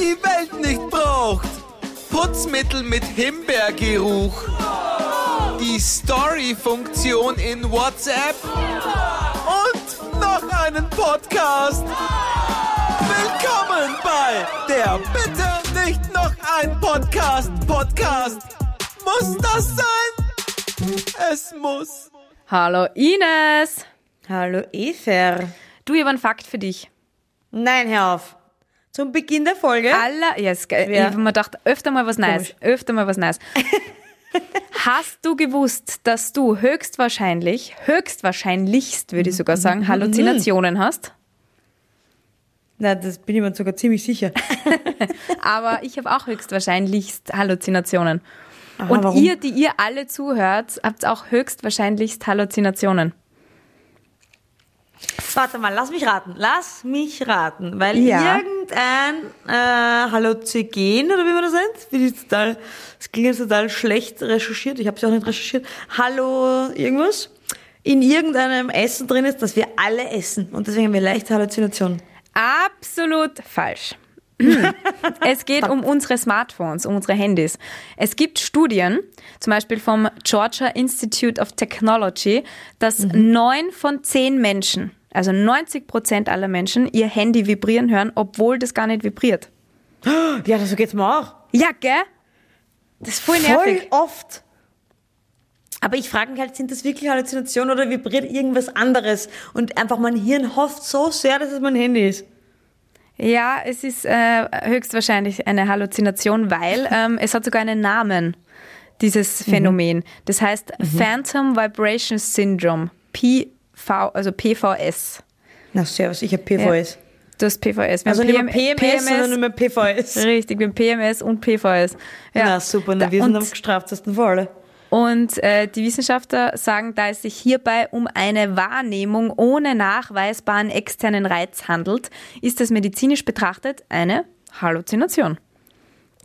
die Welt nicht braucht. Putzmittel mit Himbeergeruch. Die Story-Funktion in WhatsApp. Und noch einen Podcast. Willkommen bei der Bitte nicht noch ein Podcast. Podcast. Muss das sein? Es muss. Hallo Ines. Hallo Efer. Du, ich habe einen Fakt für dich. Nein, hör auf. Zum Beginn der Folge? Aller, ja, yes, ich habe mir gedacht, öfter mal was Neues. Öfter mal was Neues. Hast du gewusst, dass du höchstwahrscheinlich, höchstwahrscheinlichst würde ich sogar sagen, Halluzinationen hast? Na, das bin ich mir sogar ziemlich sicher. Aber ich habe auch höchstwahrscheinlichst Halluzinationen. Aha, Und warum? ihr, die ihr alle zuhört, habt auch höchstwahrscheinlichst Halluzinationen. Warte mal, lass mich raten. Lass mich raten. Weil Ja. irgendein äh, Halluzigen, oder wie man das nennt, bin ich total, das klingt jetzt total schlecht recherchiert. Ich habe es auch nicht recherchiert. Hallo irgendwas. In irgendeinem Essen drin ist, das wir alle essen. Und deswegen haben wir leichte Halluzinationen. Absolut falsch. Es geht um unsere Smartphones, um unsere Handys. Es gibt Studien, zum Beispiel vom Georgia Institute of Technology, dass neun von zehn Menschen, also 90 Prozent aller Menschen, ihr Handy vibrieren hören, obwohl das gar nicht vibriert. Ja, so geht's mir auch. Ja, gell? Das ist voll nervig. Voll oft. Aber ich frage mich halt, sind das wirklich Halluzinationen oder vibriert irgendwas anderes? Und einfach mein Hirn hofft so sehr, dass es mein Handy ist. Ja, es ist äh, höchstwahrscheinlich eine Halluzination, weil ähm, es hat sogar einen Namen, dieses Phänomen. Das heißt Phantom Vibration Syndrome, PV, also PVS. Na, servus, ich habe PVS. Du hast PVS. Wir Also nicht mehr PMS, sondern nur mehr PVS. Richtig, wir haben PMS und PVS. Ja. Na super, na, Da- wir sind am gestraftesten für alle. Und äh, die Wissenschaftler sagen, da es sich hierbei um eine Wahrnehmung ohne nachweisbaren externen Reiz handelt, ist es medizinisch betrachtet eine Halluzination.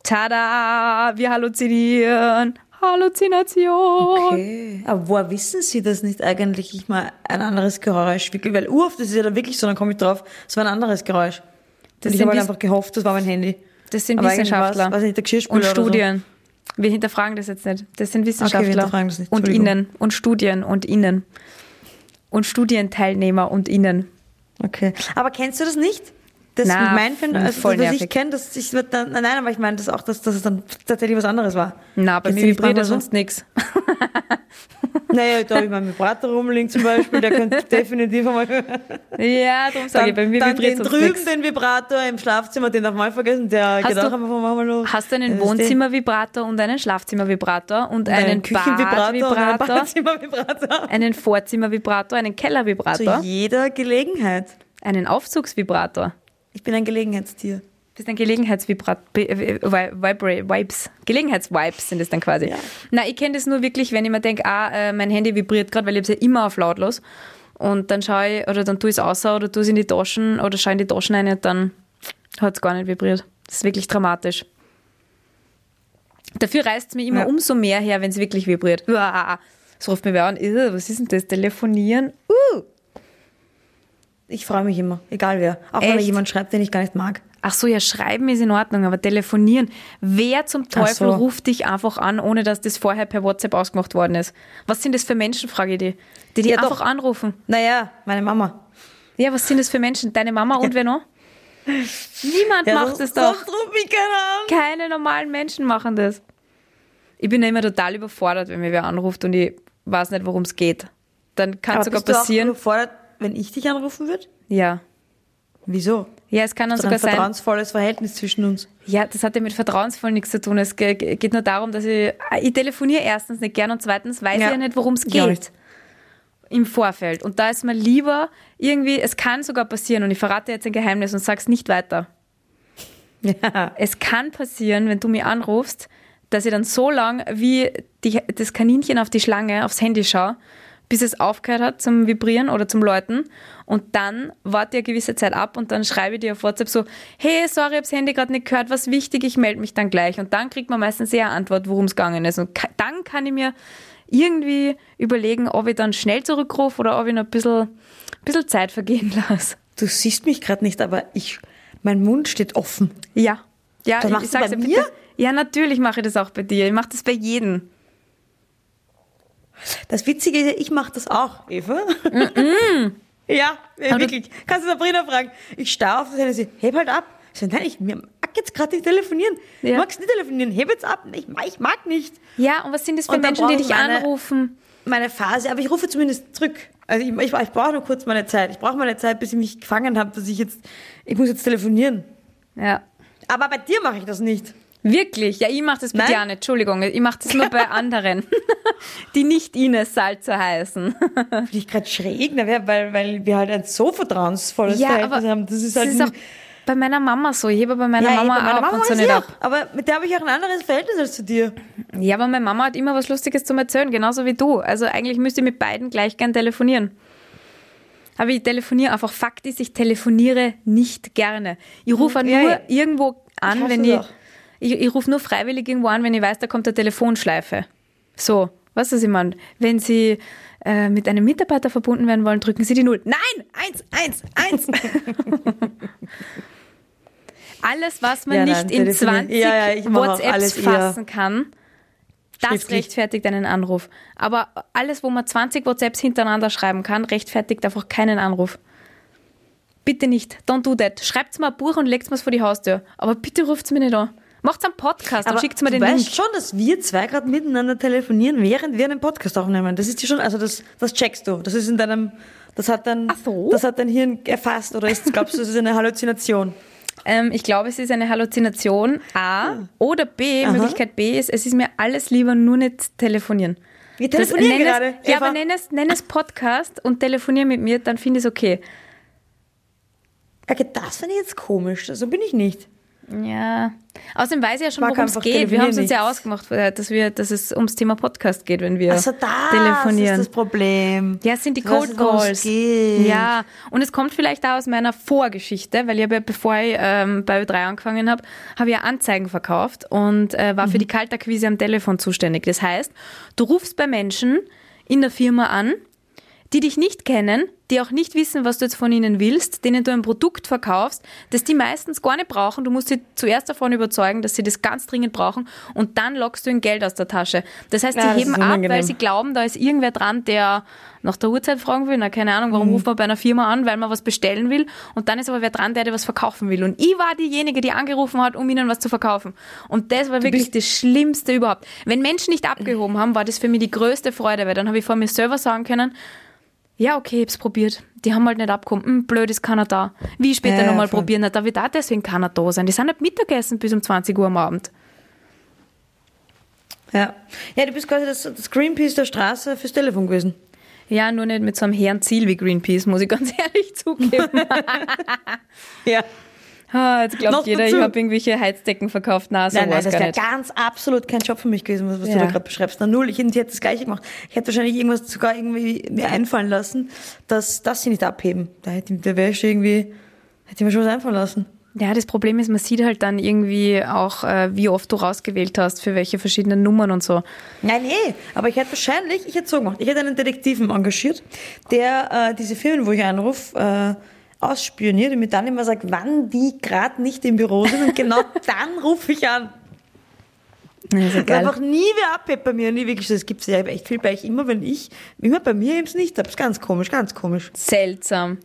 Tada, wir halluzinieren. Halluzination. Okay. Aber woher wissen Sie das nicht eigentlich? Ich mal ein anderes Geräusch. Weil uroft ist es ja da wirklich so, dann komme ich drauf, es war ein anderes Geräusch. Das und ich habe halt einfach gehofft, das war mein Handy. Das sind Aber Wissenschaftler war's- weiß nicht, und oder so. Wir hinterfragen das jetzt nicht. Das sind Wissenschaftler hinterfragen das nicht. und innen und Studien und innen und Studienteilnehmer und innen. Okay. Aber kennst du das nicht? Das Na, meinen Fan, also voll das, was ich kenne, dass ich wird dann, nein, aber ich meine das auch, dass, dass es dann tatsächlich was anderes war. Na, bei mir vibriert ja so? sonst nichts. Naja, da habe ich meinen Vibrator rumliegen zum Beispiel, der könnte definitiv einmal. Ja, darum sage ich, bei mir dann vibriert den drüben, nichts. den Vibrator im Schlafzimmer, den darf man mal vergessen, der Hast geht du- auch einfach mal los. Hast du einen Das Wohnzimmervibrator und einen Schlafzimmervibrator und einen, einen Küchenvibrator einen einen Vorzimmervibrator, einen Zu Kellervibrator, jeder Gelegenheit. einen Aufzugsvibrator. Ich bin ein Gelegenheitstier. Das ist ein Gelegenheitsvibrat, äh, Vibra- Vibes. Gelegenheitsvibes sind es dann quasi. Ja. Na, ich kenne das nur wirklich, wenn ich mir denke, ah, äh, mein Handy vibriert gerade, weil ich es ja immer auf lautlos. Und dann schaue ich, oder dann tue ich es außer oder tue es in die Taschen oder schaue in die Taschen rein und dann hat es gar nicht vibriert. Das ist wirklich dramatisch. Dafür reißt es mir immer Ja. umso mehr her, wenn es wirklich vibriert. Uah. Das ruft mir wer an, "Ih, was ist denn das? Telefonieren? Uh. Ich freue mich immer, egal wer. Auch wenn mir Echt? jemand schreibt, den ich gar nicht mag. Ach so, ja, schreiben ist in Ordnung, aber telefonieren. Wer zum Teufel so. ruft dich einfach an, ohne dass das vorher per WhatsApp ausgemacht worden ist? Was sind das für Menschen, frage ich die, die die Ja, einfach doch. anrufen? Naja, meine Mama. Ja, was sind das für Menschen? Deine Mama und wer noch? Niemand macht das doch. Sonst ruf mich keiner an. Keine normalen Menschen machen das. Ich bin ja immer total überfordert, wenn mir wer anruft und ich weiß nicht, worum es geht. Dann kann es sogar bist du auch passieren. überfordert, wenn ich dich anrufen würde? Ja. Wieso? Ja, es kann dann ist ein sogar sein. vertrauensvolles Verhältnis zwischen uns. Ja, das hat ja mit vertrauensvoll nichts zu tun. Es ge- ge- geht nur darum, dass ich, ich telefoniere erstens nicht gern und zweitens weiß Ja. ich ja nicht, worum es geht. nicht. Im Vorfeld. Und da ist mir lieber irgendwie, es kann sogar passieren und ich verrate jetzt ein Geheimnis und sag's nicht weiter. Ja. Es kann passieren, wenn du mich anrufst, dass ich dann so lang wie die, das Kaninchen auf die Schlange aufs Handy schaue, bis es aufgehört hat zum Vibrieren oder zum Läuten. Und dann warte ich eine gewisse Zeit ab und dann schreibe ich dir auf WhatsApp so, hey, sorry, ich habe das Handy gerade nicht gehört, was wichtig, ich melde mich dann gleich. Und dann kriegt man meistens eher eine Antwort, worum es gegangen ist. Und dann kann ich mir irgendwie überlegen, ob ich dann schnell zurückrufe oder ob ich noch ein bisschen, ein bisschen Zeit vergehen lasse. Du siehst mich gerade nicht, aber ich, mein Mund steht offen. Ja, Ja, Das ich- ich sag's bei mir? bitte. Ja, natürlich mache ich das auch bei dir. Ich mache das bei jedem. Das Witzige ist, ja, ich mache das auch, Eva. ja, äh, Aber du- wirklich. Kannst du Sabrina fragen. Ich starr auf das Handy sie, heb halt ab. Ich so, nein, ich mag jetzt gerade nicht telefonieren. Ja. Du magst nicht telefonieren, heb jetzt ab. Ich, mag- ich mag nicht. Ja, und was sind das für Menschen, die dich ich eine- anrufen? Meine Phase, aber ich rufe zumindest zurück. Also ich, ich, ich brauche nur kurz meine Zeit. Ich brauche meine Zeit, bis ich mich gefangen habe, dass ich jetzt, ich muss jetzt telefonieren. Ja. Aber bei dir mache ich das nicht. Wirklich? Ja, ich mache das bei dir auch nicht. Entschuldigung, ich mache das nur bei anderen, die nicht Ines Salzer heißen. Finde ich gerade schräg, wer- weil, weil wir halt ein so vertrauensvolles Verhältnis haben. Das ist halt ist auch bei meiner Mama so. Ich hebe bei meiner ja, Mama eben, meine auch Mama und so nicht ich ab. aber mit der habe ich auch ein anderes Verhältnis als zu dir. Ja, aber meine Mama hat immer was Lustiges zum Erzählen, genauso wie du. Also eigentlich müsste ich mit beiden gleich gern telefonieren. Aber ich telefoniere einfach. Fakt ist, ich telefoniere nicht gerne. Ich rufe auch Ja, nur ja. irgendwo an, hasse wenn ich, auch. Ich, ich rufe nur freiwillig irgendwo an, wenn ich weiß, da kommt eine Telefonschleife. So, was ich meine? Wenn Sie äh, mit einem Mitarbeiter verbunden werden wollen, drücken Sie die Null. Nein, eins, eins, eins. alles, was man Ja, nicht nein, in telefonieren. 20 Ja, ja, WhatsApps fassen kann, das rechtfertigt einen Anruf. Aber alles, wo man 20 WhatsApps hintereinander schreiben kann, rechtfertigt einfach keinen Anruf. Bitte nicht. Don't do that. Schreibt mir ein Buch und legt es vor die Haustür. Aber bitte ruft mir nicht an. Macht einen Podcast und schickt mir du den weißt Link. schon, dass wir zwei gerade miteinander telefonieren, während wir einen Podcast aufnehmen. Das ist dir schon, also das, das checkst du. Das ist in deinem, das hat dein, so. das hat dein Hirn erfasst oder ist, glaubst du, das ist eine Halluzination? Ähm, ich glaube, es ist eine Halluzination. A. Oder B. Möglichkeit B ist, es ist mir alles lieber, nur nicht telefonieren. Wir Das- telefonieren nenn gerade. Es, ja, aber nenn es, nenn es Podcast und telefonier mit mir, dann finde ich es okay. Okay, das finde ich jetzt komisch. So bin ich nicht. Ja. Außerdem weiß ich ja schon, worum es geht. Wir haben es uns ja ausgemacht, äh, dass, wir, dass es ums Thema Podcast geht, wenn wir Also das telefonieren. ist das Problem. Ja, es sind die Cold Calls. geht. Ja, und es kommt vielleicht auch aus meiner Vorgeschichte, weil ich habe ja, bevor ich ähm, bei Ö3 angefangen habe, habe ich ja Anzeigen verkauft und äh, war für die Kaltakquise am Telefon zuständig. Das heißt, du rufst bei Menschen in der Firma an, die dich nicht kennen, die auch nicht wissen, was du jetzt von ihnen willst, denen du ein Produkt verkaufst, das die meistens gar nicht brauchen. Du musst sie zuerst davon überzeugen, dass sie das ganz dringend brauchen und dann lockst du ihnen Geld aus der Tasche. Das heißt, Ja, sie das heben ab, weil sie glauben, da ist irgendwer dran, der nach der Uhrzeit fragen will. Na, keine Ahnung, Mhm. warum ruft man bei einer Firma an, weil man was bestellen will. Und dann ist aber wer dran, der dir was verkaufen will. Und ich war diejenige, die angerufen hat, um ihnen was zu verkaufen. Und das war wirklich das Schlimmste überhaupt. Wenn Menschen nicht abgehoben haben, war das für mich die größte Freude, weil dann habe ich vor mir selber sagen können, ja, okay, ich hab's probiert. Die haben halt nicht abgekommen. Hm, blöd ist keiner da. Wie später ja, nochmal probieren, da wird auch deswegen keiner da sein. Die sind nicht Mittagessen bis um 20 Uhr am Abend. Ja. ja, du bist quasi das, das Greenpeace der Straße fürs Telefon gewesen. Ja, nur nicht mit so einem hehren Ziel wie Greenpeace, muss ich ganz ehrlich zugeben. Ja. Ah, jetzt glaubt Noch jeder, ich dazu. habe irgendwelche Heizdecken verkauft. Na, so Nein, nein, das wäre ganz absolut kein Job für mich gewesen, was, Ja. du da gerade beschreibst. Na null, ich hätte das Gleiche gemacht. Ich hätte wahrscheinlich irgendwas sogar irgendwie mir einfallen lassen, dass, dass sie nicht abheben. Da hätte da wäre ich schon irgendwie, hätte ich mir schon was einfallen lassen. Ja, das Problem ist, man sieht halt dann irgendwie auch, äh, wie oft du rausgewählt hast, für welche verschiedenen Nummern und so. Nein, nee, aber ich hätte wahrscheinlich, ich hätte so gemacht, ich hätte einen Detektiven engagiert, der äh, diese Firmen, wo ich anrufe, äh, ausspioniert und mir dann immer sagt, wann die gerade nicht im Büro sind und genau dann rufe ich an. Ja Weil geil. einfach nie wer abhebt bei mir. Nie wirklich, das gibt's ja echt viel bei ich immer, wenn ich, immer bei mir eben nicht. Das ist ganz komisch, ganz komisch. Seltsam.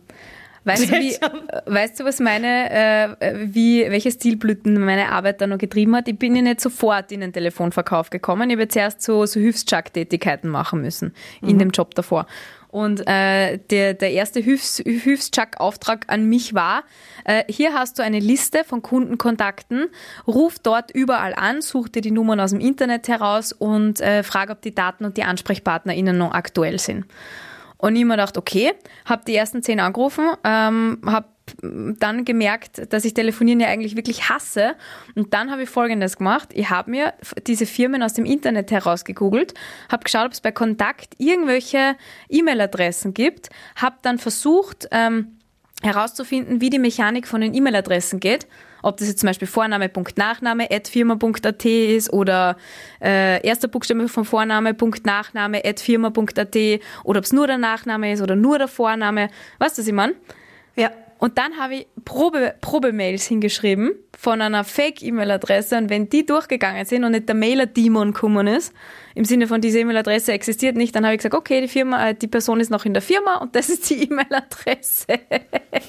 Weißt du, wie, Seltsam. weißt du, was meine, äh, wie, welche Stilblüten meine Arbeit da noch getrieben hat? Ich bin ja nicht sofort in den Telefonverkauf gekommen. Ich habe zuerst so, so Hilfschuck-Tätigkeiten machen müssen in dem Job davor. Und äh, der, der erste Hilfs, Hilfschuck-Auftrag an mich war, äh, hier hast du eine Liste von Kundenkontakten, ruf dort überall an, such dir die Nummern aus dem Internet heraus und äh, frag, ob die Daten und die AnsprechpartnerInnen noch aktuell sind. Und ich mir gedacht, okay, habe die ersten zehn angerufen, ähm, habe dann gemerkt, dass ich Telefonieren ja eigentlich wirklich hasse. Und dann habe ich Folgendes gemacht. Ich habe mir diese Firmen aus dem Internet herausgegoogelt, habe geschaut, ob es bei Kontakt irgendwelche E-Mail-Adressen gibt, habe dann versucht, ähm, herauszufinden, wie die Mechanik von den E-Mail-Adressen geht. Ob das jetzt zum Beispiel Vorname.Nachname at firma.at ist oder äh, erster Buchstabe von Vorname Punkt Nachname at firma.at oder ob es nur der Nachname ist oder nur der Vorname. Weißt du, was ich meine? Ja. Und dann habe ich Probe, Probemails hingeschrieben von einer Fake-E-Mail-Adresse und wenn die durchgegangen sind und nicht der Mailer-Demon gekommen ist, im Sinne von diese E-Mail-Adresse existiert nicht, dann habe ich gesagt, okay, die Firma, äh, die Person ist noch in der Firma und das ist die E-Mail-Adresse.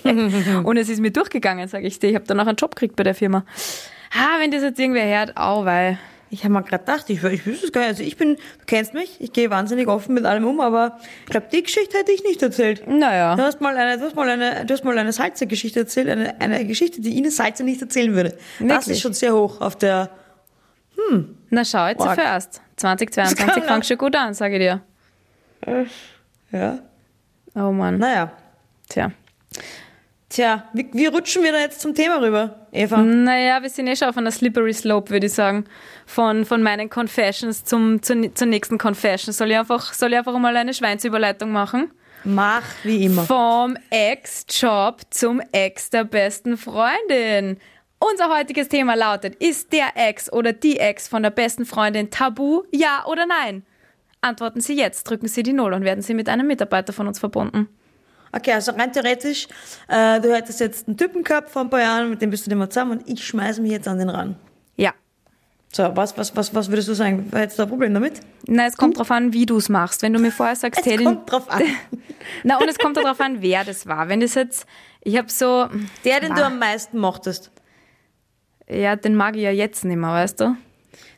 und es ist mir durchgegangen, sage ich dir. Ich habe dann auch einen Job gekriegt bei der Firma. Ah, wenn das jetzt irgendwer hört, au, weil Ich habe mir gerade gedacht, ich, ich wüsste es gar nicht. Also ich bin, du kennst mich, ich gehe wahnsinnig offen mit allem um, aber ich glaube, die Geschichte hätte ich nicht erzählt. Naja. Du hast mal eine, du hast mal eine, du hast mal eine Salzer-Geschichte erzählt, eine, eine Geschichte, die Ines Salzer nicht erzählen würde. Das Wirklich? ist schon sehr hoch auf der, Na schau jetzt Org. zuerst. Das kann 2022 er. fängt schon gut an, sage ich dir. ja, Oh Mann. naja. Tja. Tja, wie, wie rutschen wir da jetzt zum Thema rüber, Eva? Naja, wir sind eh schon auf einer slippery slope, würde ich sagen. Von, von meinen Confessions zum, zur, zur nächsten Confession. Soll ich einfach, soll ich einfach mal eine Schweinsüberleitung machen? Mach wie immer. Vom Ex-Job zum Ex der besten Freundin. Unser heutiges Thema lautet, ist der Ex oder die Ex von der besten Freundin tabu, ja oder nein? Antworten Sie jetzt, drücken Sie die Null und werden Sie mit einem Mitarbeiter von uns verbunden. Okay, also rein theoretisch, äh, du hättest jetzt einen Typen gehabt vor ein paar Jahren, mit dem bist du mehr zusammen und ich schmeiße mich jetzt an den ran. Ja. So, was, was, was, was würdest du sagen? Hättest du ein Problem damit? Na, es kommt drauf an, wie du es machst. Wenn du mir vorher sagst, Es hey, den, kommt drauf an. na und es kommt darauf an, wer das war. Wenn das jetzt, ich habe so, Der, den du Wah. am meisten mochtest. ja, den mag ich ja jetzt nicht mehr, weißt du?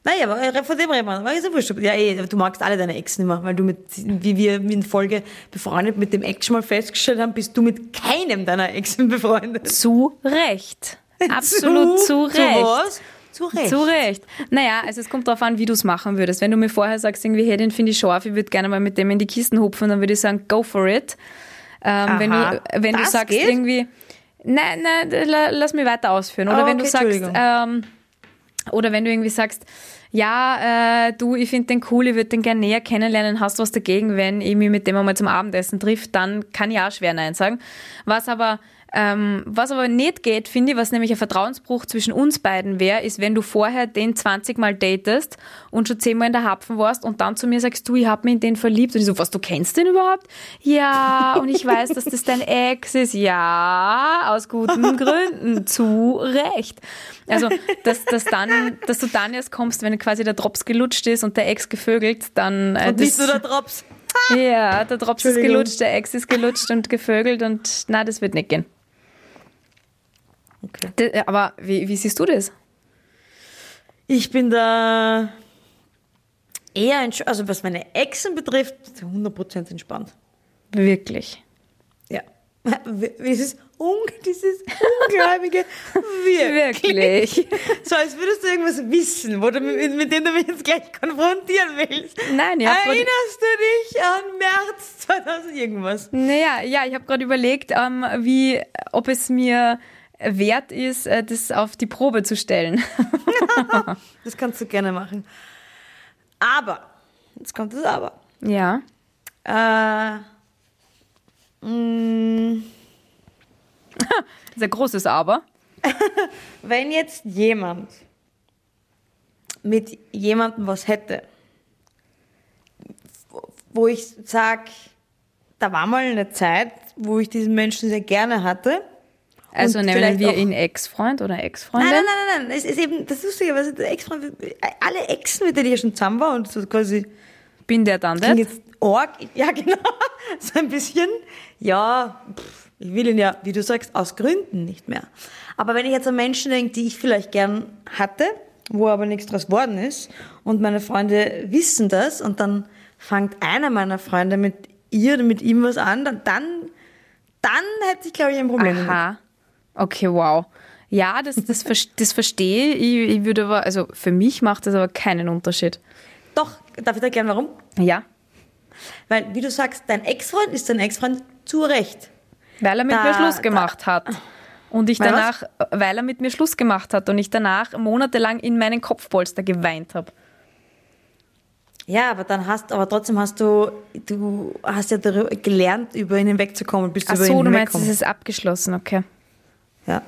Naja, aber äh, von dem reden wir. Ist ja wurscht. Ja, eh, du magst alle deine Ex nicht mehr, weil du mit, wie wir in Folge befreundet mit dem Ex schon mal festgestellt haben, bist du mit keinem deiner Exen befreundet. Zu Recht. Absolut zu, Recht. Zu was? Zu Recht. Zu Recht. Naja, also es kommt darauf an, wie du es machen würdest. Wenn du mir vorher sagst, irgendwie, hey, den finde ich scharf, ich würde gerne mal mit dem in die Kisten hupfen, dann würde ich sagen, go for it. Ähm, wenn du, wenn du Das sagst geht? irgendwie, nein, nein, la- lass mich weiter ausführen. Oder Ah, wenn du okay, sagst, ähm, oder wenn du irgendwie sagst, ja, äh, du, ich finde den cool, ich würde den gerne näher kennenlernen, hast du was dagegen, wenn ich mich mit dem einmal zum Abendessen trifft, dann kann ich auch schwer Nein sagen. Was aber, ähm, was aber nicht geht, finde ich, was nämlich ein Vertrauensbruch zwischen uns beiden wäre, ist, wenn du vorher den 20 Mal datest und schon 10 Mal in der Hapfen warst und dann zu mir sagst, du, ich habe mich in den verliebt. Und ich so, was, du kennst den überhaupt? Ja, und ich weiß, dass das dein Ex ist. Ja, aus guten Gründen. Zu Recht. Also, dass, dass, dann, dass du dann erst kommst, wenn quasi der Drops gelutscht ist und der Ex gevögelt, dann... Äh, Und nicht das- nur der Drops. ja, der Drops ist gelutscht, der Ex ist gelutscht und gevögelt und na, das wird nicht gehen. Okay. D- Aber wie, wie siehst du das? Ich bin da eher, entsch- also was meine Exen betrifft, 100% entspannt. Wirklich. Ja. Dieses, un dieses ungläubige wirklich. Wirklich. So, als würdest du irgendwas wissen, wo du, mit, mit dem du mich jetzt gleich konfrontieren willst. Nein, grad- Erinnerst du dich an März 2000 irgendwas? Naja, ja, ich habe gerade überlegt, ähm, wie, ob es mir wert ist, äh, das auf die Probe zu stellen. Das kannst du gerne machen. Aber, jetzt kommt das Aber. ja. Äh, Das ist ein großes Aber. wenn jetzt jemand mit jemandem was hätte, wo ich sag, da war mal eine Zeit, wo ich diesen Menschen sehr gerne hatte. Also Und nennen wir ihn Ex-Freund oder Ex-Freundin? Nein, nein, nein, nein, nein. Es ist eben das Lustige, der Ex-Freund, alle Exen, mit denen ich schon zusammen war und so quasi Bin der dann das? jetzt arg, ja genau, so ein bisschen, ja, pff, ich will ihn ja, wie du sagst, aus Gründen nicht mehr. Aber wenn ich jetzt an Menschen denke, die ich vielleicht gern hatte, wo aber nichts draus worden ist und meine Freunde wissen das und dann fängt einer meiner Freunde mit ihr oder mit ihm was an, dann, dann, dann hätte ich, glaube ich, ein Problem damit. Okay, wow. Ja, das, das, das verstehe ich. Ich würde aber, also für mich macht das aber keinen Unterschied. Doch, darf ich da erklären, warum? Ja. Weil, wie du sagst, dein Ex-Freund ist dein Ex-Freund zu Recht. Weil er mit Da- mir Schluss da- gemacht hat. Und ich Weil danach, weil er mit mir Schluss gemacht hat und ich danach monatelang in meinen Kopfpolster geweint habe. Ja, aber dann hast, aber trotzdem hast du, du hast ja gelernt, über ihn hinwegzukommen, bist Ach über so, ihn du meinst, es ist abgeschlossen, okay. Ja.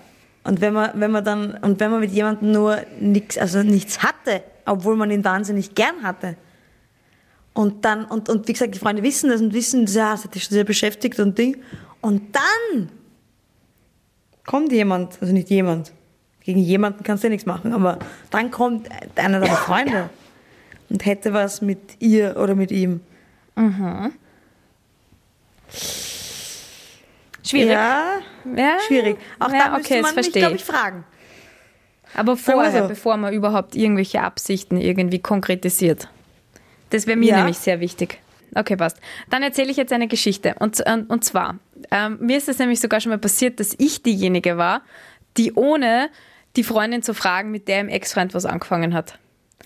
Und wenn man, wenn man dann, und wenn man mit jemandem nur nichts, also nichts hatte, obwohl man ihn wahnsinnig gern hatte. Und dann, und, und wie gesagt, die Freunde wissen das und wissen, ja, das hat dich schon sehr beschäftigt und Ding. Und dann kommt jemand, also nicht jemand, gegen jemanden kannst du ja nichts machen, aber dann kommt einer deiner Freunde und hätte was mit ihr oder mit ihm. Schwierig. Ja, Ja, schwierig. Auch ja, da müsste okay, man mich, glaube ich. fragen. Aber vorher, so. bevor man überhaupt irgendwelche Absichten irgendwie konkretisiert. Das wäre mir Ja. nämlich sehr wichtig. Okay, passt. Dann erzähle ich jetzt eine Geschichte. Und, und, und zwar, ähm, mir ist es nämlich sogar schon mal passiert, dass ich diejenige war, die ohne die Freundin zu fragen, mit der im Ex-Freund was angefangen hat.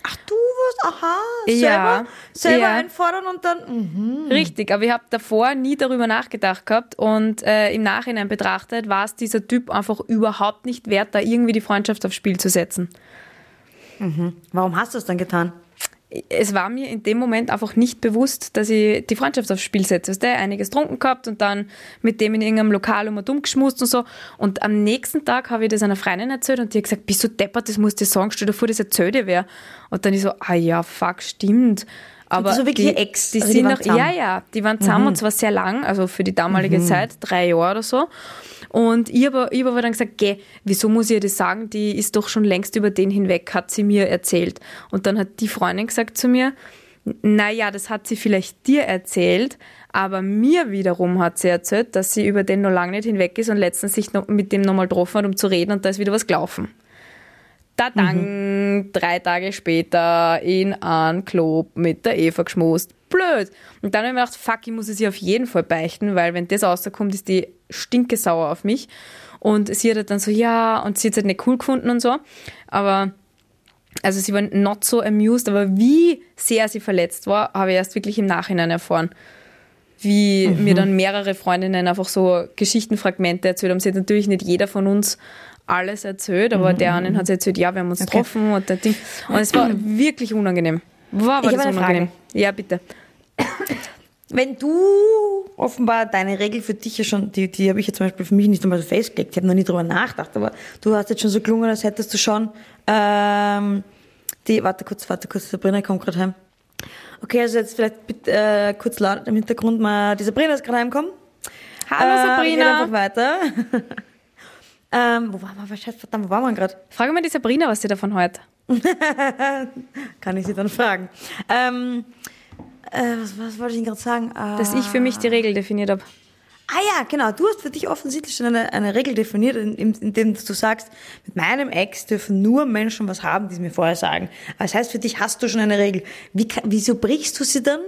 Ach, du warst, aha, Ja, selber, selber ja. einfordern und dann, mhm. Richtig, aber ich habe davor nie darüber nachgedacht gehabt und äh, im Nachhinein betrachtet war es dieser Typ einfach überhaupt nicht wert, da irgendwie die Freundschaft aufs Spiel zu setzen. warum hast du es dann getan? Es war mir in dem Moment einfach nicht bewusst, dass ich die Freundschaft aufs Spiel setze. Weißt du, einiges trunken gehabt und dann mit dem in irgendeinem Lokal um dumm geschmust und so. Und am nächsten Tag habe ich das einer Freundin erzählt und die hat gesagt, bist du deppert, das musst du sagen, stell dir vor, das erzählt dir wer. Und dann ich so, ah ja, fuck, stimmt. Aber war wirklich die, Ex, Die also die sind waren noch, zusammen. Mhm. ja, ja, die waren zusammen und zwar sehr lang, also für die damalige Zeit, drei Jahre oder so. Und ich habe ich hab aber dann gesagt, geh, wieso muss ich ihr das sagen? Die ist doch schon längst über den hinweg, hat sie mir erzählt. Und dann hat die Freundin gesagt zu mir, naja, das hat sie vielleicht dir erzählt, aber mir wiederum hat sie erzählt, dass sie über den noch lange nicht hinweg ist und letztens sich noch mit dem nochmal getroffen hat, um zu reden und da ist wieder was gelaufen. Da dann, drei Tage später in einen Club mit der Eva geschmust. Blöd. Und dann habe ich mir gedacht, fuck, ich muss es ihr auf jeden Fall beichten, weil wenn das rauskommt, ist die stinkesauer auf mich. Und sie hat halt dann so, ja, und sie hat es halt nicht cool gefunden und so. Aber, also sie war not so amused, aber wie sehr sie verletzt war, habe ich erst wirklich im Nachhinein erfahren. Wie mir dann mehrere Freundinnen einfach so Geschichtenfragmente erzählt haben. Sie hat natürlich nicht jeder von uns alles erzählt, aber der einen hat erzählt, ja, wir haben uns getroffen und der Ding. Und es war wirklich unangenehm. War aber Ich das unangenehm. Ja, bitte. Wenn du offenbar deine Regel für dich ja schon, die, die habe ich jetzt zum Beispiel für mich nicht einmal so festgelegt, ich habe noch nie drüber nachgedacht, aber du hast jetzt schon so gelungen, als hättest du schon ähm, die, warte kurz, warte kurz, Sabrina kommt gerade heim. Okay, also jetzt vielleicht bitte, äh, kurz laut im Hintergrund mal, die Sabrina ist gerade heimgekommen. Hallo Äh, Sabrina. geht einfach weiter. ähm, wo waren wir? Scheiße, verdammt, wo waren wir gerade? Frage mal die Sabrina, was sie davon heute. Kann ich sie dann fragen. Ähm, äh, was, was wollte ich Ihnen gerade sagen? Äh, Dass ich für mich die Regel definiert habe. Ah ja, genau. Du hast für dich offensichtlich schon eine, eine Regel definiert, in, in, du sagst, mit meinem Ex dürfen nur Menschen was haben, die es mir vorher sagen. Das heißt, für dich hast du schon eine Regel. Wie, wieso brichst du sie dann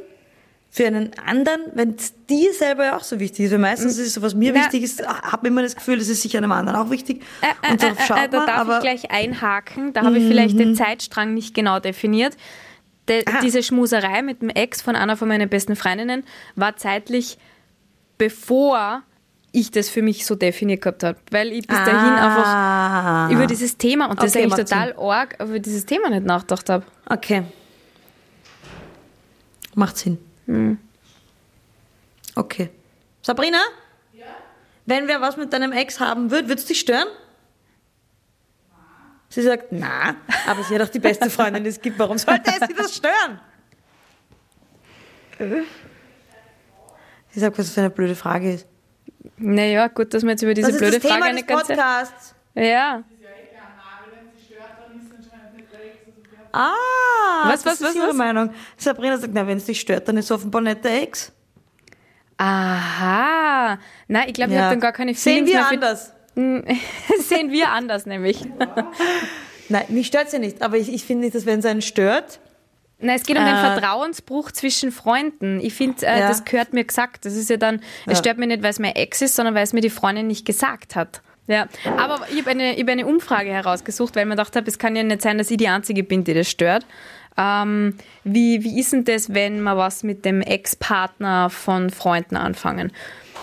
für einen anderen, wenn es dir selber ja auch so wichtig ist? Weil meistens ist es so, was mir Na- wichtig ist, habe immer das Gefühl, das ist sicher einem anderen auch wichtig. Äh, Und äh, darauf äh, schaut äh, da man, darf aber Mhm. ich gleich einhaken. Da habe ich vielleicht den Zeitstrang nicht genau definiert. De, Ah. diese Schmuserei mit dem Ex von einer von meinen besten Freundinnen war zeitlich bevor ich das für mich so definiert gehabt habe. Weil ich bis dahin Ah. einfach über dieses Thema, und das Okay, ist eigentlich total arg, über dieses Thema nicht nachgedacht habe. Okay. Macht Sinn. Hm. Okay. Sabrina? Ja? Wenn wer was mit deinem Ex haben würde, würde es dich stören? Sie sagt, na, aber sie hat auch die beste Freundin, die es gibt. Warum sollte es sie das stören? Sie sagt, was das für eine blöde Frage ist. Naja, gut, dass wir jetzt über diese Das ist blöde das Frage Thema des nicht ganz. Podcasts. Ja. Ah, Was, das was, ist was, ihre was? Meinung. Sabrina sagt, na, wenn es dich stört, dann ist es offenbar nicht der Ex. Aha. Nein, ich glaube, ich Ja. habe dann gar keine Sehen Feelings wir mehr für anders. Sehen wir anders nämlich. Nein, mich stört ja nicht, aber ich, ich finde nicht, dass wenn es einen stört, Nein, es geht um den Äh. Vertrauensbruch zwischen Freunden. Ich finde, äh, Ja. das gehört mir gesagt. Das ist ja dann, es Ja. stört mich nicht, weil es mein Ex ist, sondern weil es mir die Freundin nicht gesagt hat. Ja, aber ich habe eine, ich hab eine Umfrage herausgesucht, weil ich mir gedacht habe, es kann ja nicht sein, dass ich die Einzige bin, die das stört. Ähm, wie, wie ist denn das, wenn man was mit dem Ex-Partner von Freunden anfangen,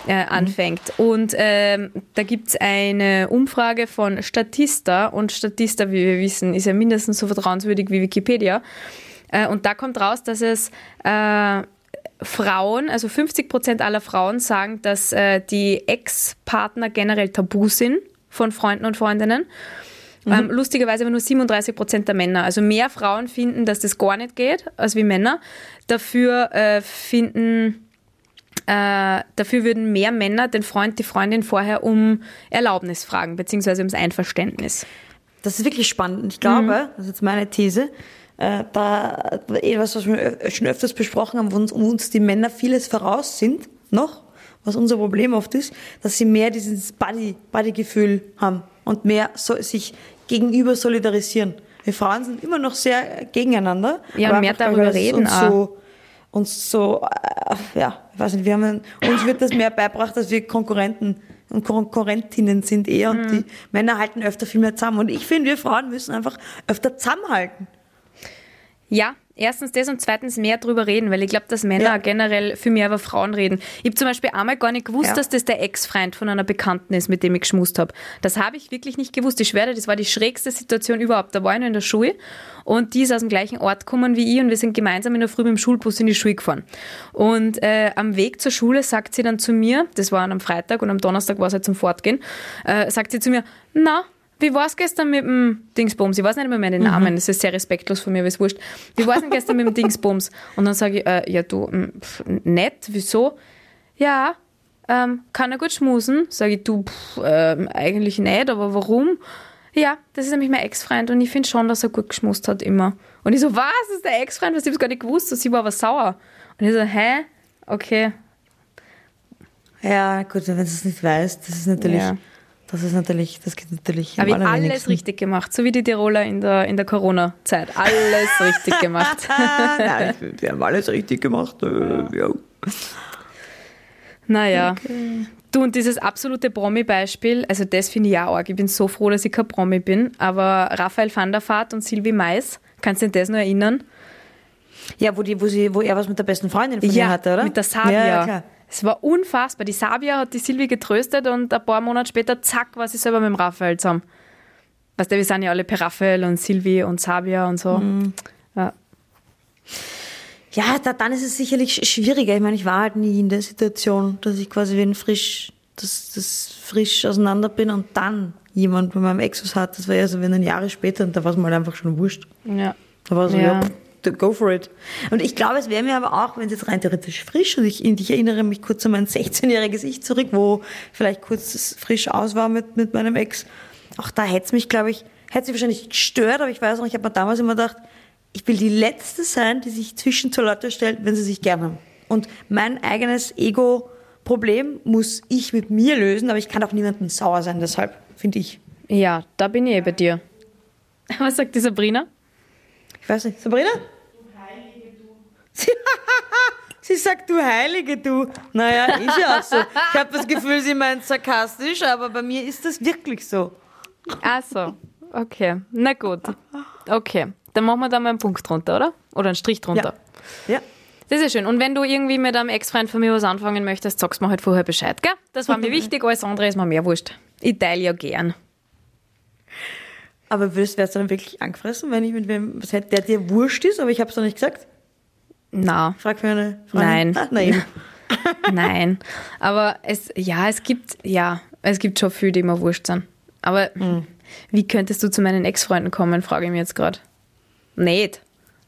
äh, anfängt? Und ähm, da gibt's eine Umfrage von Statista und Statista, wie wir wissen, ist ja mindestens so vertrauenswürdig wie Wikipedia. Äh, und da kommt raus, dass es äh, Frauen, also 50 Prozent aller Frauen sagen, dass äh, die Ex-Partner generell tabu sind von Freunden und Freundinnen. Ähm, lustigerweise aber nur 37 Prozent der Männer. Also mehr Frauen finden, dass das gar nicht geht, als wie Männer. Dafür äh, finden äh, dafür würden mehr Männer den Freund, die Freundin vorher um Erlaubnis fragen, beziehungsweise ums Einverständnis. Das ist wirklich spannend. Ich glaube, das ist jetzt meine These, äh, da etwas, was wir schon öfters besprochen haben, wo uns, wo uns die Männer vieles voraus sind, noch, was unser Problem oft ist, dass sie mehr dieses Buddy, Buddy-Gefühl haben und mehr so, sich gegenüber solidarisieren. Wir Frauen sind immer noch sehr gegeneinander. Ja, und mehr darüber reden uns auch. so, uns so, äh, ja, ich weiß nicht, wir haben, uns wird das mehr beibracht, dass wir Konkurrenten und Konkurrentinnen sind eher und die Männer halten öfter viel mehr zusammen. Und ich finde, wir Frauen müssen einfach öfter zusammenhalten. Ja, erstens das und zweitens mehr drüber reden, weil ich glaube, dass Männer Ja. generell viel mehr über Frauen reden. Ich habe zum Beispiel einmal gar nicht gewusst, Ja. dass das der Ex-Freund von einer Bekannten ist, mit dem ich geschmust habe. Das habe ich wirklich nicht gewusst. Ich schwöre, dir, das war die schrägste Situation überhaupt. Da war ich noch in der Schule und die ist aus dem gleichen Ort gekommen wie ich und wir sind gemeinsam in der Früh mit dem Schulbus in die Schule gefahren. Und äh, am Weg zur Schule sagt sie dann zu mir, das war am Freitag und am Donnerstag war es halt zum Fortgehen, äh, sagt sie zu mir, na, wie war es gestern mit dem Dingsbums? Ich weiß nicht mehr mehr den Namen, das ist sehr respektlos von mir, aber ist wurscht. Wie war es denn gestern mit dem Dingsbums? Und dann sage ich, äh, ja du, mm, pff, nett, wieso? Ja, ähm, kann er gut schmusen? Sage ich, du, pff, ähm, eigentlich nicht, aber warum? Ja, das ist nämlich mein Ex-Freund und ich finde schon, dass er gut geschmust hat immer. Und ich so, was, das ist der Ex-Freund? Was, ich gar nicht gewusst. Und sie war aber sauer. Und ich so, hä? Okay. Ja, gut, wenn du es nicht weißt, das ist natürlich, Ja. Das ist natürlich, das geht natürlich. Habe ich alles richtig gemacht, so wie die Tiroler in der, in der Corona-Zeit. Alles richtig gemacht. Nein, wir haben alles richtig gemacht. Äh, ja. Naja. Du, und dieses absolute Promi-Beispiel, also das finde ich auch arg. Ich bin so froh, dass ich kein Promi bin. Aber Raphael van der Vaart und Sylvie Mais, kannst du dich an das noch erinnern? ja, wo, die, wo, sie, wo er was mit der besten Freundin von ihr hatte, oder? mit der Sabia. Ja, ja, klar. Es war unfassbar. Die Sabia hat die Sylvie getröstet und ein paar Monate später, zack, war sie selber mit dem Raphael zusammen. Weißt du, wir sind ja alle per Raphael und Sylvie und Sabia und so. Mhm. Ja. Ja, da, dann ist es sicherlich sch- schwieriger. Ich meine, ich war halt nie in der Situation, dass ich quasi wenn frisch, dass das frisch auseinander bin und dann jemand bei meinem Ex was hat. Das war ja so, wenn dann Jahre später und da war es mir halt einfach schon wurscht. ja. Da war so, Ja. ja, go for it. Und ich glaube, es wäre mir aber auch, wenn es jetzt rein theoretisch frisch und ich, ich erinnere mich kurz an mein 16-jähriges Ich zurück, wo vielleicht kurz frisch aus war mit, mit meinem Ex. Auch da hätte es mich, glaube ich, hätte mich wahrscheinlich gestört, aber ich weiß noch, ich habe mir damals immer gedacht, ich will die Letzte sein, die sich zwischen zwei Leute stellt, wenn sie sich gern haben. Und mein eigenes Ego-Problem muss ich mit mir lösen, aber ich kann auch niemandem sauer sein, deshalb, finde ich. ja, da bin ich eh bei dir. Was sagt die Sabrina? Ich weiß nicht. Sabrina? Sie, sie sagt, du Heilige, du. Naja, ist ja auch so. Ich habe das Gefühl, sie meint sarkastisch, aber bei mir ist das wirklich so. Ach so, okay. Na gut. Okay, dann machen wir da mal einen Punkt drunter, oder? Oder einen Strich drunter. Ja. ja. Das ist schön. Und wenn du irgendwie mit einem Ex-Freund von mir was anfangen möchtest, sagst du mir halt vorher Bescheid, gell? Das war mir wichtig, alles andere ist mir mehr wurscht. Ich teile ja gern. Aber würdest wärst du dann wirklich angefressen, wenn ich mit wem was hätte, der dir wurscht ist, aber ich habe es noch nicht gesagt? Na, Frag für eine Freundin. Nein. Ah, na eben. nein. Aber es, ja, es gibt, ja, es gibt schon viele, die mir wurscht sind. Aber wie könntest du zu meinen Ex-Freunden kommen, frage ich mich jetzt gerade. Nicht.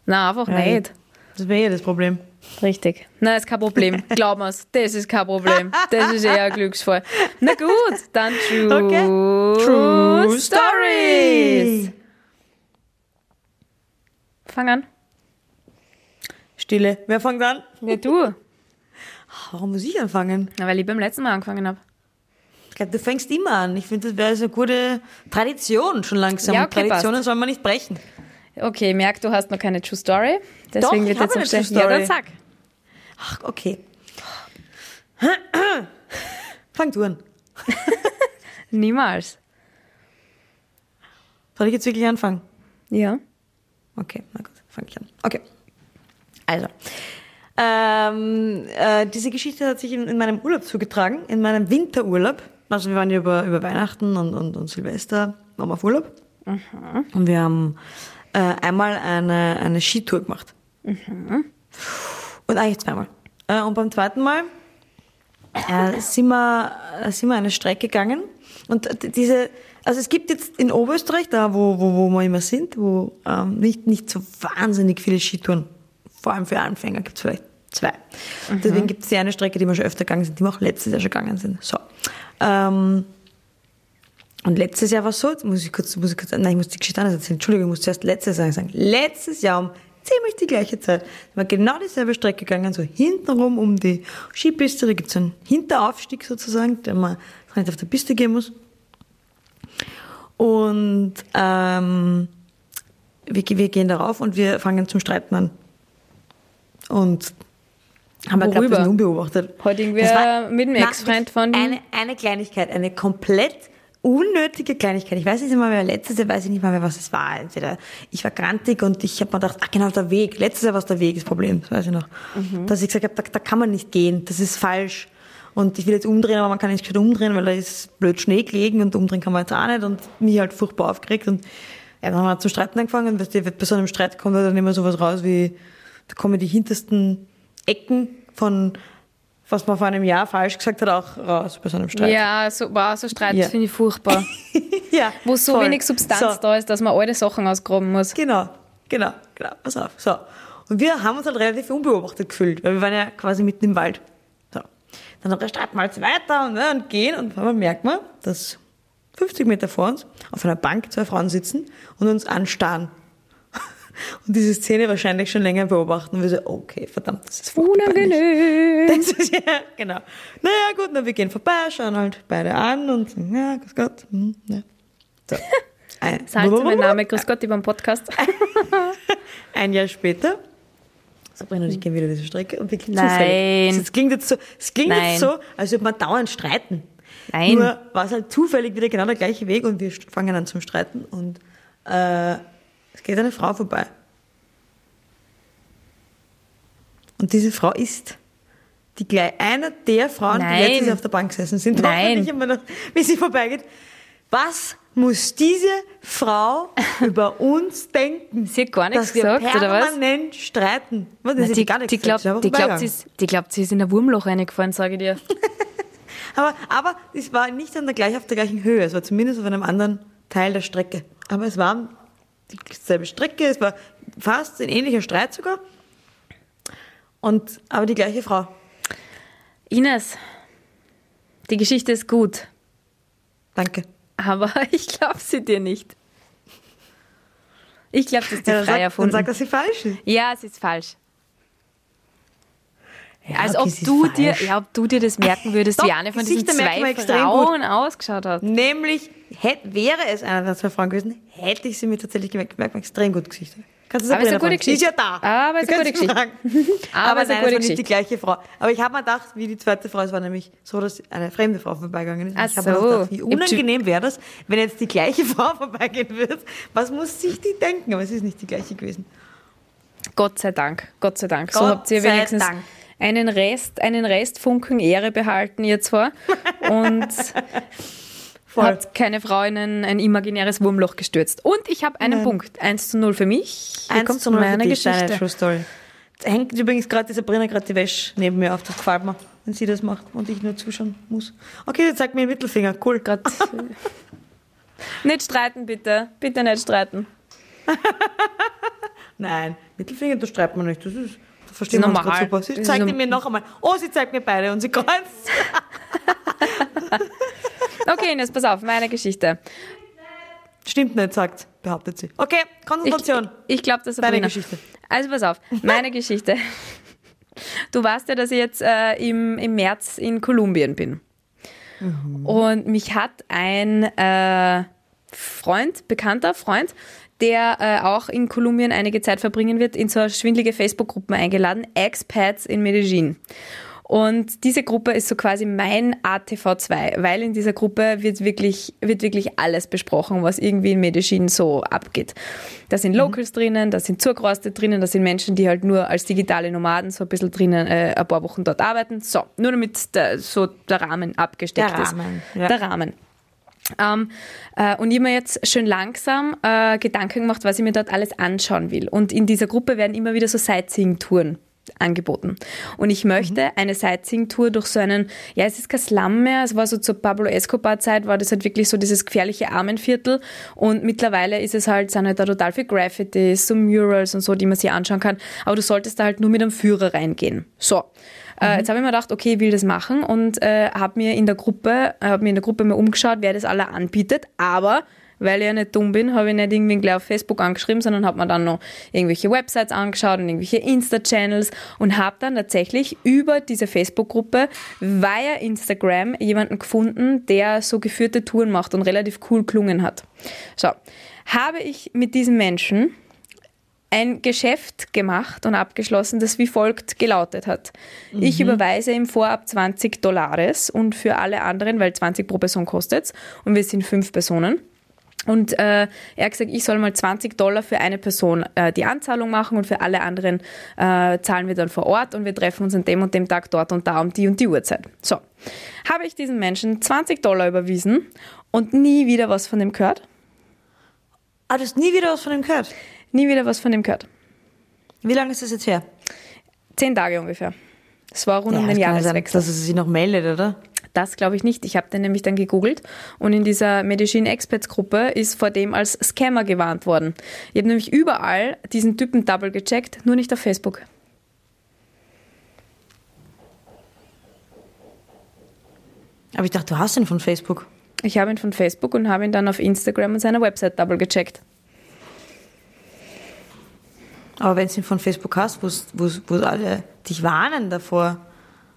Na, einfach Ja, nicht. Das wäre ja das Problem. Richtig. Nein, ist kein Problem. Glaub mir's, das ist kein Problem. Das ist eher ein Glücksfall. Na gut, dann True, Okay. True Stories. Fang an. Stille. Wer fängt an? Ja, du. Warum muss ich anfangen? Na, weil ich beim letzten Mal angefangen habe. Ich glaube, du fängst immer an. Ich finde, das wäre so eine gute Tradition schon langsam. Ja, okay, Traditionen passt. soll man nicht brechen. Okay, ich merke, du hast noch keine True Story. Deswegen Doch, wird ich habe jetzt eine noch True schnell- Ja, dann Story. sag. Ach, okay. Fang du an. Niemals. Soll ich jetzt wirklich anfangen? Ja. Okay, na gut, fange ich an. Okay. Also, ähm, äh, diese Geschichte hat sich in, in meinem Urlaub zugetragen, in meinem Winterurlaub. Also wir waren ja über, über Weihnachten und, und, und Silvester, waren wir auf Urlaub. Und wir haben äh, einmal eine, eine Skitour gemacht. Und eigentlich zweimal. Äh, und beim zweiten Mal äh, sind, wir, äh, sind wir eine Strecke gegangen. Und diese, also es gibt jetzt in Oberösterreich, da wo, wo, wo wir immer sind, wo ähm, nicht, nicht so wahnsinnig viele Skitouren, vor allem für Anfänger, gibt es vielleicht zwei. Deswegen gibt es die eine Strecke, die wir schon öfter gegangen sind, die wir auch letztes Jahr schon gegangen sind. So. Ähm, und letztes Jahr war es so, muss ich kurz, muss ich kurz, nein, ich muss die Geschichte anders erzählen. Entschuldigung, ich muss zuerst letztes Jahr sagen. Letztes Jahr um ziemlich die gleiche Zeit sind wir genau dieselbe Strecke gegangen, so hintenrum um die Skipiste. Da gibt es einen Hinteraufstieg sozusagen, der man nicht auf der Piste gehen muss. Und ähm, wir, wir gehen darauf und wir fangen zum Streiten an. Und haben wir, glaube ich, unbeobachtet. Heute war- mit dem Ex-Freund von- Eine, eine Kleinigkeit, eine komplett unnötige Kleinigkeit. Ich weiß nicht mal mehr, letztes Jahr weiß ich nicht mal mehr, was es war. Entweder ich war grantig und ich habe mir gedacht, ach genau, der Weg. Letztes Jahr war es der Weg, das Problem, das weiß ich noch. Mhm. Dass ich gesagt habe, da, da kann man nicht gehen, das ist falsch. Und ich will jetzt umdrehen, aber man kann nicht umdrehen, weil da ist blöd Schnee gelegen und umdrehen kann man jetzt auch nicht und mich halt furchtbar aufgeregt und ja, dann haben wir zum Streiten angefangen und weißt du, bei so einem Streit kommt dann immer sowas raus wie, da kommen die hintersten Ecken von, was man vor einem Jahr falsch gesagt hat, auch raus bei so einem Streit. Ja, so, wow, so Streit Ja. finde ich furchtbar. ja Wo so voll. wenig Substanz so, da ist, dass man alte Sachen ausgraben muss. Genau, genau, genau, pass auf. So. Und wir haben uns halt relativ unbeobachtet gefühlt, weil wir waren ja quasi mitten im Wald. So. Dann streiten wir jetzt weiter und, ne, und gehen und einmal merkt man, dass 50 Meter vor uns auf einer Bank zwei Frauen sitzen und uns anstarren. Und diese Szene wahrscheinlich schon länger beobachten. Und wir so, okay, verdammt, das ist. Unangenehm. Das ist ja, genau. Naja, gut, na, wir gehen vorbei, schauen halt beide an und sagen, ja, grüß Gott. hm, ja. So. Ein, Salze, mein Name, grüß Gott, über den Podcast. ein Jahr später, Sabrina und ich gehen wieder diese Strecke und wirklich Nein. zufällig. Es klingt jetzt so, es klingt Nein. jetzt so, als würde man dauernd streiten. Nein. Nur war es halt zufällig wieder genau der gleiche Weg und wir fangen an zum Streiten und äh, es geht eine Frau vorbei. Und diese Frau ist die gleich einer der Frauen, Nein. die Jahr auf der Bank gesessen sind. Nein. ich immer noch, wie sie vorbeigeht. Was muss diese Frau über uns denken? Sie hat gar nichts gesagt, oder was? permanent streiten. Was, Na, hat die, gar nichts die, glaubt, sie die, glaubt, sie, ist, die glaubt, sie ist in ein Wurmloch reingefahren, sage ich dir. Aber, aber es war nicht an der gleich, auf der gleichen Höhe. Es war zumindest auf einem anderen Teil der Strecke. Aber es war dieselbe Strecke. Es war fast ein ähnlicher Streit sogar. Und, aber die gleiche Frau. Ines, die Geschichte ist gut, Danke. aber ich glaube sie dir nicht. Ich glaube, das ist die Ja, dann, frei dann erfunden. sagt, dass sie falsch ist. ja, es ist falsch. Ja, Als ob du dir, ja, ob du dir das merken würdest, Doch, wie eine von diesen zwei Frauen ausgeschaut hat. Nämlich, hätt, wäre es einer der zwei Frauen gewesen, hätte ich sie mir tatsächlich gemerkt. Merkt man extrem gut Gesichter. Kannst du Aber es ist eine gute. Sie ist ja Geschichte. da. Aber es ist eine gute fragen. Aber Aber es ist eine nein, gute es war nicht Geschichte. die gleiche Frau. Aber ich habe mir gedacht, wie die zweite Frau, es war nämlich so, dass eine fremde Frau vorbeigegangen ist. Ach ich habe mir so. gedacht, wie unangenehm wäre das, wenn jetzt die gleiche Frau vorbeigehen wird. Was muss sich die denken? Aber es ist nicht die gleiche gewesen. Gott sei Dank, Gott sei Dank. so Gott habt ihr wenigstens Dank. Einen Rest, einen Restfunken Ehre behalten, ihr zwar. Und Voll. hat keine Frau in ein, ein imaginäres Wurmloch gestürzt. Und ich habe einen Nein. Punkt. 1 zu 0 für mich. Hier Eins kommt zu null für meine dich, deine Geschichte. True Story. Da hängt übrigens gerade die Sabrina gerade die Wäsche neben mir auf. Das gefällt mir, wenn sie das macht und ich nur zuschauen muss. Okay, jetzt zeigt mir den Mittelfinger. Cool. Grad, nicht streiten, bitte. Bitte nicht streiten. Nein, Mittelfinger, da streitet man nicht. Das ist, verstehen uns gerade super. Sie zeigt ihn mir noch einmal. Oh, sie zeigt mir beide und sie kreuzt. Okay, Ines, pass auf, meine Geschichte. Stimmt nicht, sagt, behauptet sie. Okay, Ich, Konzentration. ich glaube, das ist Deine. Geschichte. Also pass auf, meine Geschichte. Du weißt ja, dass ich jetzt äh, im, im März in Kolumbien bin. Und mich hat ein äh, Freund, bekannter Freund, der äh, auch in Kolumbien einige Zeit verbringen wird, in so schwindelige Facebook-Gruppen eingeladen, Expats in Medellin. Und diese Gruppe ist so quasi mein ATV2, weil in dieser Gruppe wird wirklich, wird wirklich alles besprochen, was irgendwie in Medellin so abgeht. Da sind Locals drinnen, da sind Zugreiste drinnen, da sind Menschen, die halt nur als digitale Nomaden so ein bisschen drinnen äh, ein paar Wochen dort arbeiten. So, nur damit der, so der Rahmen abgesteckt Der ist. Rahmen, ja. Der Rahmen. Ähm, äh, und ich mir jetzt schön langsam äh, Gedanken gemacht, was ich mir dort alles anschauen will. Und in dieser Gruppe werden immer wieder so Sightseeing-Touren angeboten. Und ich möchte eine Sightseeing-Tour durch so einen, ja, es ist kein Slum mehr, es war so zur Pablo Escobar-Zeit, war das halt wirklich so dieses gefährliche Armenviertel und mittlerweile ist es halt, sind halt da total viel Graffitis, so Murals und so, die man sich anschauen kann, aber du solltest da halt nur mit einem Führer reingehen. So. Äh, jetzt habe ich mir gedacht, okay, ich will das machen und äh, habe mir in der Gruppe, habe mir in der Gruppe mal umgeschaut, wer das alle anbietet, aber weil ich ja nicht dumm bin, habe ich nicht irgendwie gleich auf Facebook angeschrieben, sondern habe mir dann noch irgendwelche Websites angeschaut und irgendwelche Insta-Channels und habe dann tatsächlich über diese Facebook-Gruppe via Instagram jemanden gefunden, der so geführte Touren macht und relativ cool klungen hat. So, habe ich mit diesem Menschen ein Geschäft gemacht und abgeschlossen, das wie folgt gelautet hat. Ich überweise ihm vorab 20 Dollars und für alle anderen, weil 20 pro Person kostet und wir sind fünf Personen. Und äh, er hat gesagt, ich soll mal 20 Dollar für eine Person äh, die Anzahlung machen und für alle anderen äh, zahlen wir dann vor Ort und wir treffen uns an dem und dem Tag dort und da um die und die Uhrzeit. So, habe ich diesem Menschen 20 Dollar überwiesen und nie wieder was von dem gehört. Ah, du hast nie wieder was von ihm gehört. Nie wieder was von dem gehört. Wie lange ist das jetzt her? Zehn Tage ungefähr. Es war rund um den das kann ja sein, Jahreswechsel. Dass er sich noch meldet, oder? Das glaube ich nicht. Ich habe den nämlich dann gegoogelt und in dieser Medicine Experts Gruppe ist vor dem als Scammer gewarnt worden. Ich habe nämlich überall diesen Typen double gecheckt, nur nicht auf Facebook. Aber ich dachte, du hast ihn von Facebook. Ich habe ihn von Facebook und habe ihn dann auf Instagram und seiner Website double gecheckt. Aber wenn du ihn von Facebook hast, wo wo alle dich warnen davor.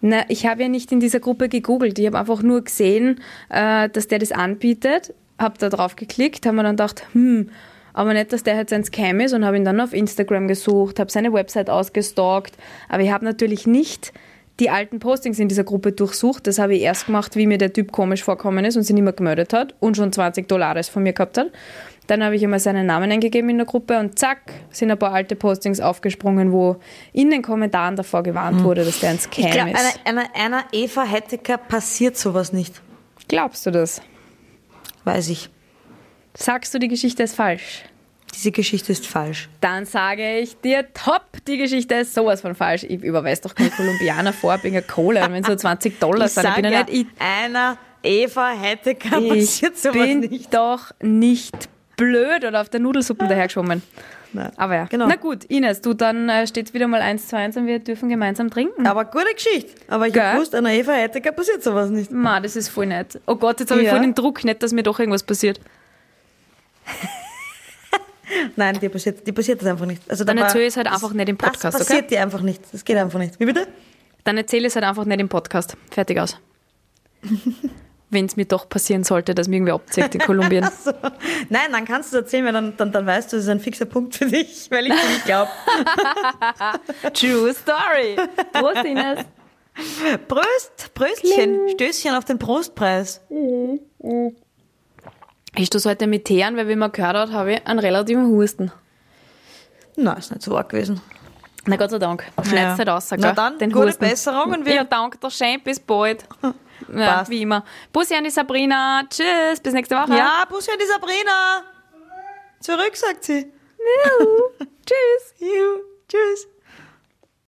Na, ich habe ja nicht in dieser Gruppe gegoogelt. Ich habe einfach nur gesehen, äh, dass der das anbietet, habe da drauf geklickt, habe mir dann gedacht, hm, aber nicht, dass der jetzt ein Scam ist und habe ihn dann auf Instagram gesucht, habe seine Website ausgestalkt. Aber ich habe natürlich nicht die alten Postings in dieser Gruppe durchsucht. Das habe ich erst gemacht, wie mir der Typ komisch vorkommen ist und sich nicht mehr gemeldet hat und schon 20 Dollars von mir gehabt hat. Dann habe ich einmal seinen Namen eingegeben in der Gruppe und zack, sind ein paar alte Postings aufgesprungen, wo in den Kommentaren davor gewarnt wurde, dass der ein Scam Ich glaube, ist. einer, einer, einer Eva Hettecker passiert sowas nicht. Glaubst du das? Weiß ich. Sagst du, die Geschichte ist falsch? Diese Geschichte ist falsch. Dann sage ich dir, top, die Geschichte ist sowas von falsch. Ich überweise doch keinen Kolumbianer vor wegen einer Kohle. Und wenn so 20 Dollar Ich sind, ich bin ja ja, nicht... einer Eva Hettecker Ich, passiert ich sowas bin nicht. doch nicht blöd oder auf der Nudelsuppe dahergeschwommen. Nein. Aber ja. Genau. Na gut, Ines, du, dann äh, steht wieder mal 1 zu 1 und wir dürfen gemeinsam trinken. Aber gute Geschichte. Aber ich Gell? habe gewusst, einer Eva Hettecker passiert sowas nicht. Ma, das ist voll nett. Oh Gott, jetzt habe ich Ja. voll den Druck, nicht, dass mir doch irgendwas passiert. Nein, dir passiert, dir passiert das einfach nicht. Also Dann da war- erzähl ich es halt einfach nicht im Podcast, Das okay? passiert dir einfach nicht. Das geht einfach nicht. Wie bitte? Dann erzähle ich es halt einfach nicht im Podcast. Fertig aus. Wenn es mir doch passieren sollte, dass mir irgendwie abzieht in Kolumbien. So. Nein, dann kannst du es erzählen, weil dann, dann, dann weißt du, es ist ein fixer Punkt für dich, weil ich dir nicht glaube. True story. Prost, Ines. Prost, Pröstchen, Stößchen auf den Prostpreis. Ich stoße heute mit Tee an, weil wie man gehört hat, habe ich einen relativen Husten. Na, ist nicht so arg gewesen. Na Gott sei Dank. Schneid's Ja. halt aus, Na gell? dann, Den gute Husten. Besserung und wir- Ja, danke, der schön, bis bald. Ja, Passt. wie immer. Bussi an die Sabrina. Tschüss, bis nächste Woche. Ja, Bussi an die Sabrina. Zurück, sagt sie. Tschüss. Juhu. Tschüss.